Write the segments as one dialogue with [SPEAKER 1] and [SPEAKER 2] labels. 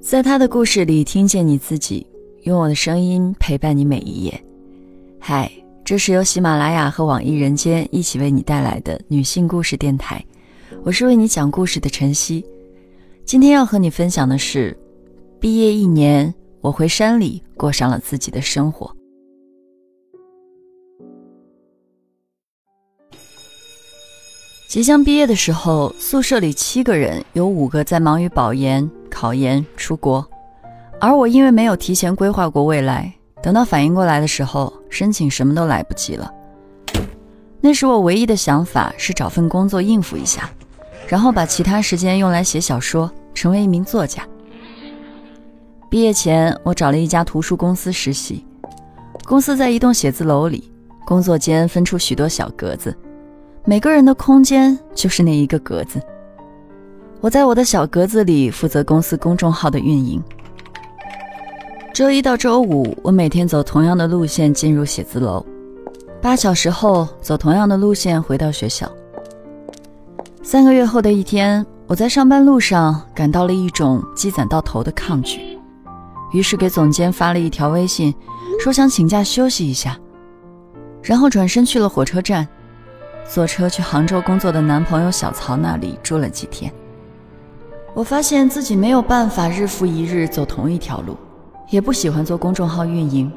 [SPEAKER 1] 在他的故事里听见你自己，用我的声音陪伴你每一页。嗨，这是由喜马拉雅和网易人间一起为你带来的女性故事电台，我是为你讲故事的晨曦。今天要和你分享的是，毕业一年，我回山里过上了自己的生活。即将毕业的时候，宿舍里七个人，有五个在忙于保研、考研、出国，而我因为没有提前规划过未来，等到反应过来的时候，申请什么都来不及了。那时我唯一的想法是找份工作应付一下，然后把其他时间用来写小说，成为一名作家。毕业前，我找了一家图书公司实习，公司在一栋写字楼里，工作间分出许多小格子。每个人的空间就是那一个格子。我在我的小格子里负责公司公众号的运营。周一到周五，我每天走同样的路线进入写字楼，八小时后走同样的路线回到学校。三个月后的一天，我在上班路上感到了一种积攒到头的抗拒，于是给总监发了一条微信，说想请假休息一下，然后转身去了火车站。坐车去杭州工作的男朋友小曹那里住了几天，我发现自己没有办法日复一日走同一条路，也不喜欢做公众号运营，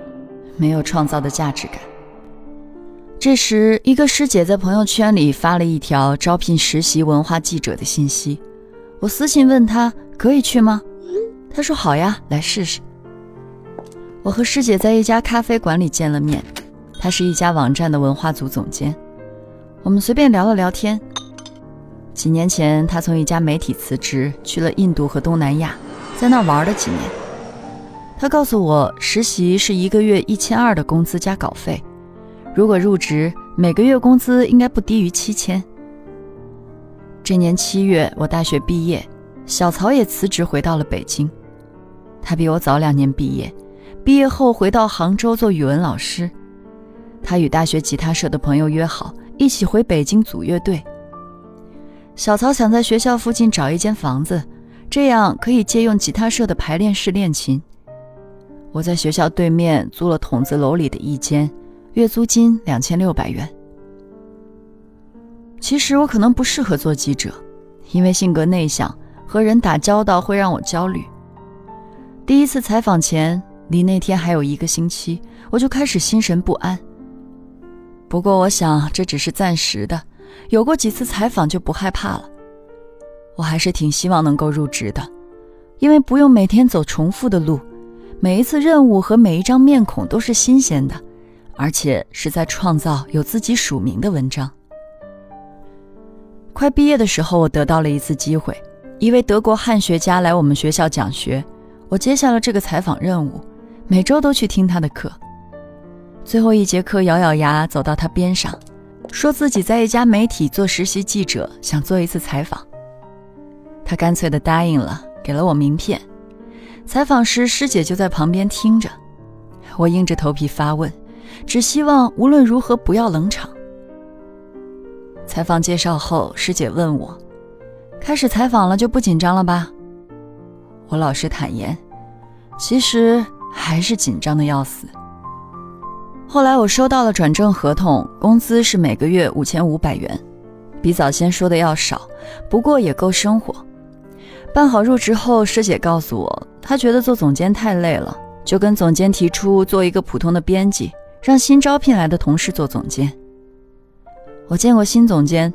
[SPEAKER 1] 没有创造的价值感。这时，一个师姐在朋友圈里发了一条招聘实习文化记者的信息，我私信问她可以去吗？她说好呀，来试试。我和师姐在一家咖啡馆里见了面，她是一家网站的文化组总监。我们随便聊了聊天。几年前，他从一家媒体辞职，去了印度和东南亚，在那玩了几年。他告诉我，实习是一个月一千二的工资加稿费，如果入职，每个月工资应该不低于七千。这年七月，我大学毕业，小曹也辞职回到了北京。他比我早两年毕业，毕业后回到杭州做语文老师。他与大学吉他社的朋友约好。一起回北京组乐队。小曹想在学校附近找一间房子，这样可以借用吉他社的排练室练琴。我在学校对面租了筒子楼里的一间，月租金两千六百元。其实我可能不适合做记者，因为性格内向，和人打交道会让我焦虑。第一次采访前，离那天还有一个星期，我就开始心神不安。不过，我想这只是暂时的，有过几次采访就不害怕了。我还是挺希望能够入职的，因为不用每天走重复的路，每一次任务和每一张面孔都是新鲜的，而且是在创造有自己署名的文章。快毕业的时候，我得到了一次机会，一位德国汉学家来我们学校讲学，我接下了这个采访任务，每周都去听他的课。最后一节课，咬咬牙走到他边上，说自己在一家媒体做实习记者，想做一次采访。他干脆的答应了，给了我名片。采访时，师姐就在旁边听着。我硬着头皮发问，只希望无论如何不要冷场。采访介绍后，师姐问我：“开始采访了就不紧张了吧？”我老实坦言，其实还是紧张的要死。后来我收到了转正合同，工资是每个月五千五百元，比早先说的要少，不过也够生活。办好入职后，师姐告诉我，她觉得做总监太累了，就跟总监提出做一个普通的编辑，让新招聘来的同事做总监。我见过新总监，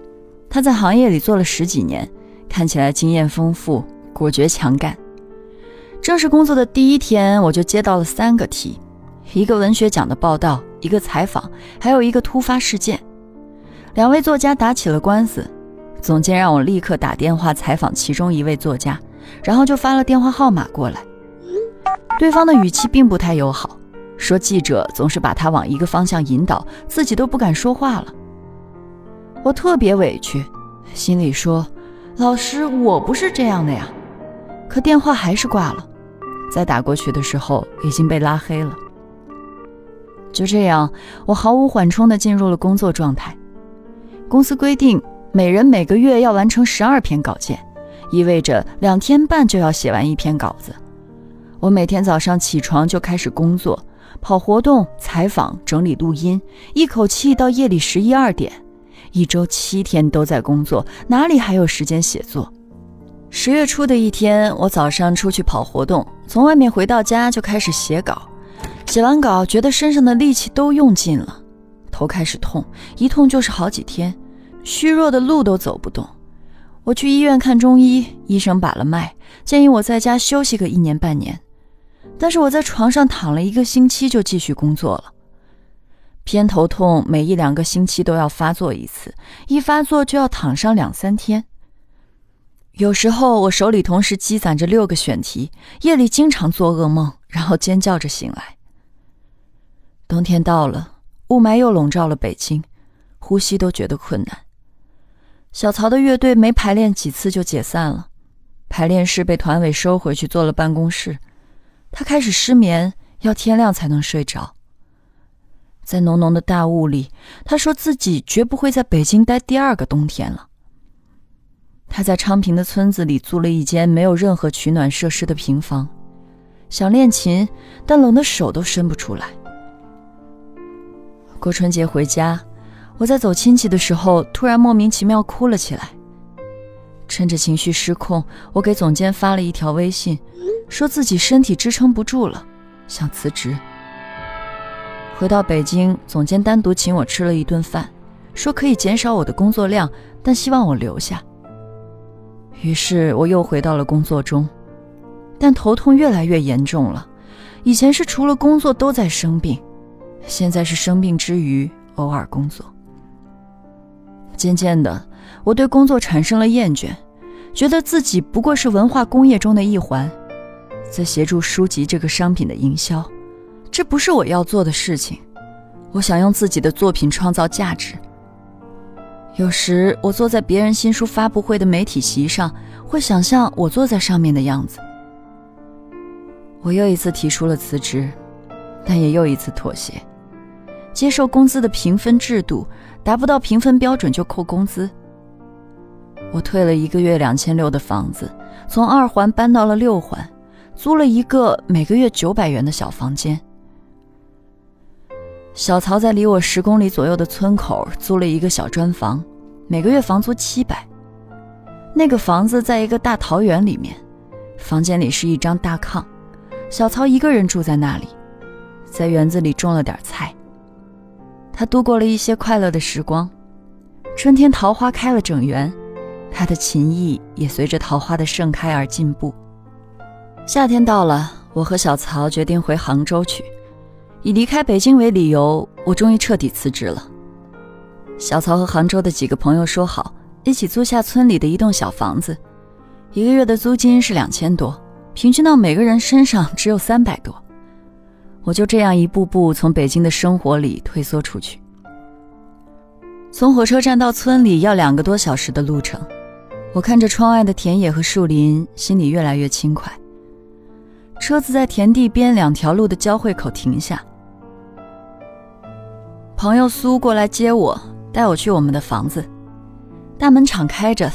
[SPEAKER 1] 他在行业里做了十几年，看起来经验丰富，果决强干。正式工作的第一天，我就接到了三个题。一个文学奖的报道，一个采访，还有一个突发事件。两位作家打起了官司，总监让我立刻打电话采访其中一位作家，然后就发了电话号码过来。对方的语气并不太友好，说记者总是把他往一个方向引导，自己都不敢说话了。我特别委屈，心里说：“老师，我不是这样的呀。”可电话还是挂了，再打过去的时候已经被拉黑了。就这样，我毫无缓冲地进入了工作状态。公司规定，每人每个月要完成十二篇稿件，意味着两天半就要写完一篇稿子。我每天早上起床就开始工作，跑活动、采访、整理录音，一口气到夜里十一二点，一周七天都在工作，哪里还有时间写作？十月初的一天，我早上出去跑活动，从外面回到家就开始写稿。写完稿，觉得身上的力气都用尽了，头开始痛，一痛就是好几天，虚弱的路都走不动。我去医院看中医，医生把了脉，建议我在家休息个一年半年。但是我在床上躺了一个星期，就继续工作了。偏头痛每一两个星期都要发作一次，一发作就要躺上两三天。有时候我手里同时积攒着六个选题，夜里经常做噩梦，然后尖叫着醒来。冬天到了，雾霾又笼罩了北京，呼吸都觉得困难。小曹的乐队没排练几次就解散了，排练室被团委收回去做了办公室。他开始失眠，要天亮才能睡着。在浓浓的大雾里，他说自己绝不会在北京待第二个冬天了。他在昌平的村子里租了一间没有任何取暖设施的平房，想练琴，但冷的手都伸不出来。过春节回家，我在走亲戚的时候，突然莫名其妙哭了起来。趁着情绪失控，我给总监发了一条微信，说自己身体支撑不住了，想辞职。回到北京，总监单独请我吃了一顿饭，说可以减少我的工作量，但希望我留下。于是我又回到了工作中，但头痛越来越严重了。以前是除了工作都在生病，现在是生病之余偶尔工作。渐渐的，我对工作产生了厌倦，觉得自己不过是文化工业中的一环，在协助书籍这个商品的营销，这不是我要做的事情。我想用自己的作品创造价值。有时我坐在别人新书发布会的媒体席上，会想象我坐在上面的样子。我又一次提出了辞职，但也又一次妥协，接受工资的评分制度，达不到评分标准就扣工资。我退了一个月两千六的房子，从二环搬到了六环，租了一个每个月九百元的小房间。小曹在离我十公里左右的村口租了一个小砖房，每个月房租七百。那个房子在一个大桃园里面，房间里是一张大炕，小曹一个人住在那里，在园子里种了点菜。他度过了一些快乐的时光，春天桃花开了整园，他的琴艺也随着桃花的盛开而进步。夏天到了，我和小曹决定回杭州去。以离开北京为理由，我终于彻底辞职了。小曹和杭州的几个朋友说好，一起租下村里的一栋小房子，一个月的租金是两千多，平均到每个人身上只有三百多。我就这样一步步从北京的生活里退缩出去。从火车站到村里要两个多小时的路程，我看着窗外的田野和树林，心里越来越轻快。车子在田地边两条路的交汇口停下。朋友苏过来接我，带我去我们的房子。大门敞开着，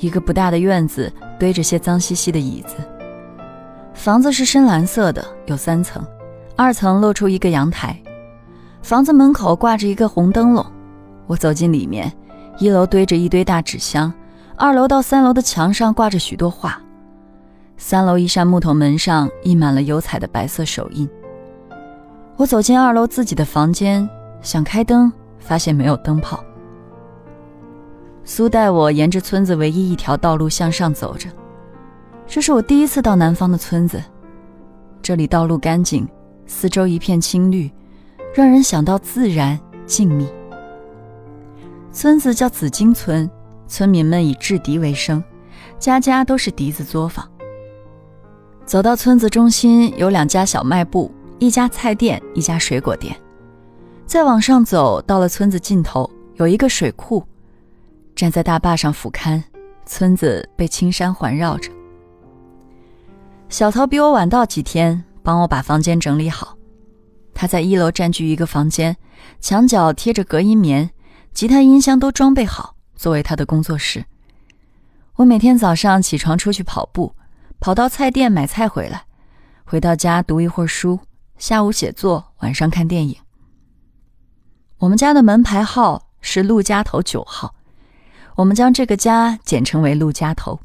[SPEAKER 1] 一个不大的院子堆着些脏兮兮的椅子。房子是深蓝色的，有三层，二层露出一个阳台。房子门口挂着一个红灯笼。我走进里面，一楼堆着一堆大纸箱，二楼到三楼的墙上挂着许多画。三楼一扇木头门上印满了油彩的白色手印。我走进二楼自己的房间，想开灯，发现没有灯泡。苏带我沿着村子唯一一条道路向上走着，这是我第一次到南方的村子。这里道路干净，四周一片青绿，让人想到自然静谧。村子叫紫金村，村民们以制笛为生，家家都是笛子作坊。走到村子中心，有两家小卖部，一家菜店，一家水果店。再往上走，到了村子尽头，有一个水库。站在大坝上俯瞰，村子被青山环绕着。小曹比我晚到几天，帮我把房间整理好。他在一楼占据一个房间，墙角贴着隔音棉，吉他、音箱都装备好，作为他的工作室。我每天早上起床出去跑步。跑到菜店买菜回来，回到家读一会儿书，下午写作，晚上看电影。我们家的门牌号是陆家头九号，我们将这个家简称为陆家头。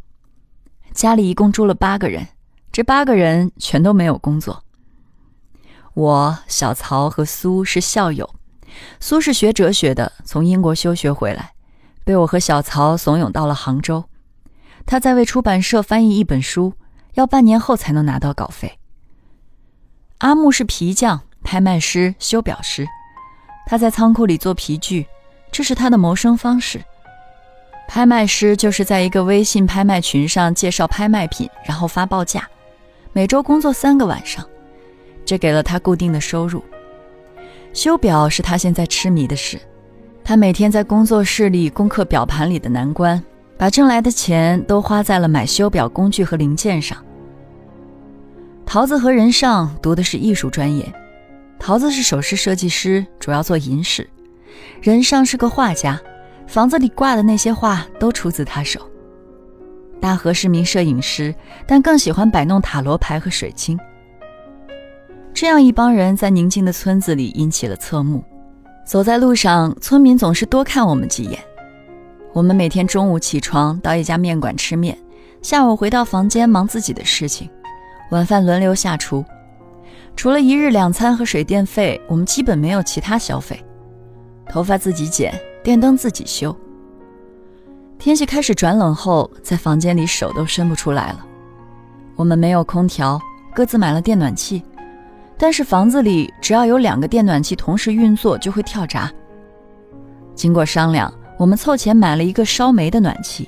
[SPEAKER 1] 家里一共住了八个人，这八个人全都没有工作。我、小曹和苏是校友，苏是学哲学的，从英国休学回来，被我和小曹怂恿到了杭州。他在为出版社翻译一本书，要半年后才能拿到稿费。阿木是皮匠、拍卖师、修表师，他在仓库里做皮具，这是他的谋生方式。拍卖师就是在一个微信拍卖群上介绍拍卖品，然后发报价，每周工作三个晚上，这给了他固定的收入。修表是他现在痴迷的事，他每天在工作室里攻克表盘里的难关。把挣来的钱都花在了买修表工具和零件上。桃子和任尚读的是艺术专业，桃子是首饰设计师，主要做银饰；任尚是个画家，房子里挂的那些画都出自他手。大河是名摄影师，但更喜欢摆弄塔罗牌和水晶。这样一帮人在宁静的村子里引起了侧目，走在路上，村民总是多看我们几眼。我们每天中午起床到一家面馆吃面，下午回到房间忙自己的事情，晚饭轮流下厨。除了一日两餐和水电费，我们基本没有其他消费。头发自己剪，电灯自己修。天气开始转冷后，在房间里手都伸不出来了。我们没有空调，各自买了电暖气，但是房子里只要有两个电暖气同时运作，就会跳闸。经过商量。我们凑钱买了一个烧煤的暖气，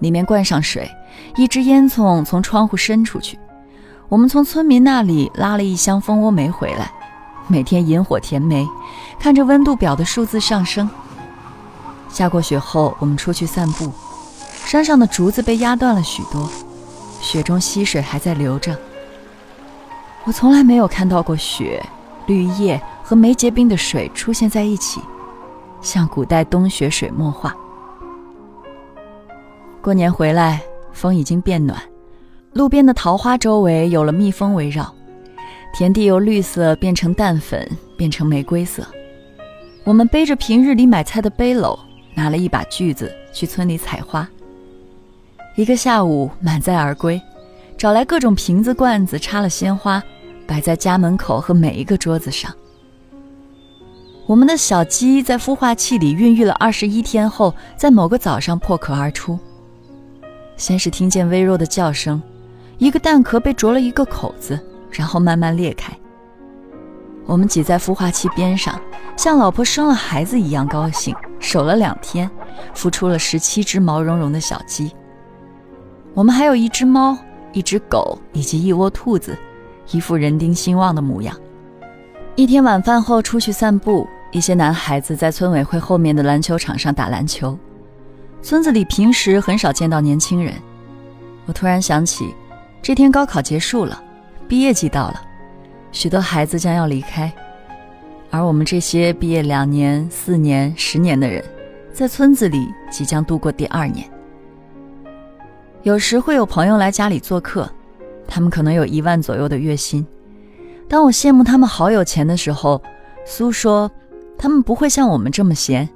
[SPEAKER 1] 里面灌上水，一支烟囱从窗户伸出去。我们从村民那里拉了一箱蜂窝煤回来，每天引火填煤，看着温度表的数字上升。下过雪后，我们出去散步，山上的竹子被压断了许多，雪中溪水还在流着。我从来没有看到过雪、绿叶和没结冰的水出现在一起。像古代冬雪水墨画。过年回来，风已经变暖，路边的桃花周围有了蜜蜂围绕，田地由绿色变成淡粉，变成玫瑰色。我们背着平日里买菜的背篓，拿了一把锯子去村里采花。一个下午满载而归，找来各种瓶子罐子，插了鲜花，摆在家门口和每一个桌子上。我们的小鸡在孵化器里孕育了二十一天后，在某个早上破壳而出。先是听见微弱的叫声，一个蛋壳被啄了一个口子，然后慢慢裂开。我们挤在孵化器边上，像老婆生了孩子一样高兴，守了两天，孵出了十七只毛茸茸的小鸡。我们还有一只猫、一只狗以及一窝兔子，一副人丁兴旺的模样。一天晚饭后出去散步。一些男孩子在村委会后面的篮球场上打篮球。村子里平时很少见到年轻人。我突然想起，这天高考结束了，毕业季到了，许多孩子将要离开，而我们这些毕业两年、四年、十年的人，在村子里即将度过第二年。有时会有朋友来家里做客，他们可能有一万左右的月薪。当我羡慕他们好有钱的时候，苏说。他们不会像我们这么闲，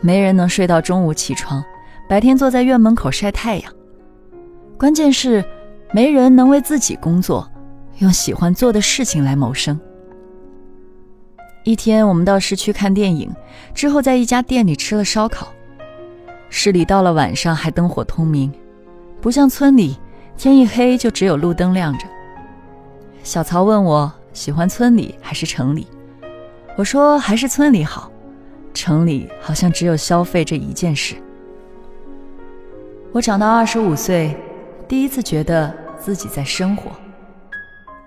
[SPEAKER 1] 没人能睡到中午起床，白天坐在院门口晒太阳。关键是，没人能为自己工作，用喜欢做的事情来谋生。一天，我们到市区看电影，之后在一家店里吃了烧烤。市里到了晚上还灯火通明，不像村里，天一黑就只有路灯亮着。小曹问我喜欢村里还是城里。我说还是村里好，城里好像只有消费这一件事。我长到二十五岁，第一次觉得自己在生活。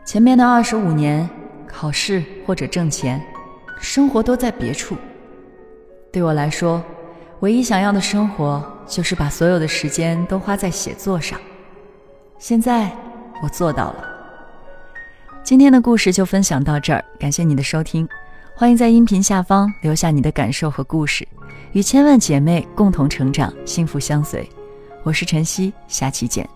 [SPEAKER 1] 前面的二十五年，考试或者挣钱，生活都在别处。对我来说，唯一想要的生活就是把所有的时间都花在写作上。现在我做到了。今天的故事就分享到这儿，感谢你的收听。欢迎在音频下方留下你的感受和故事，与千万姐妹共同成长，幸福相随。我是晨曦，下期见。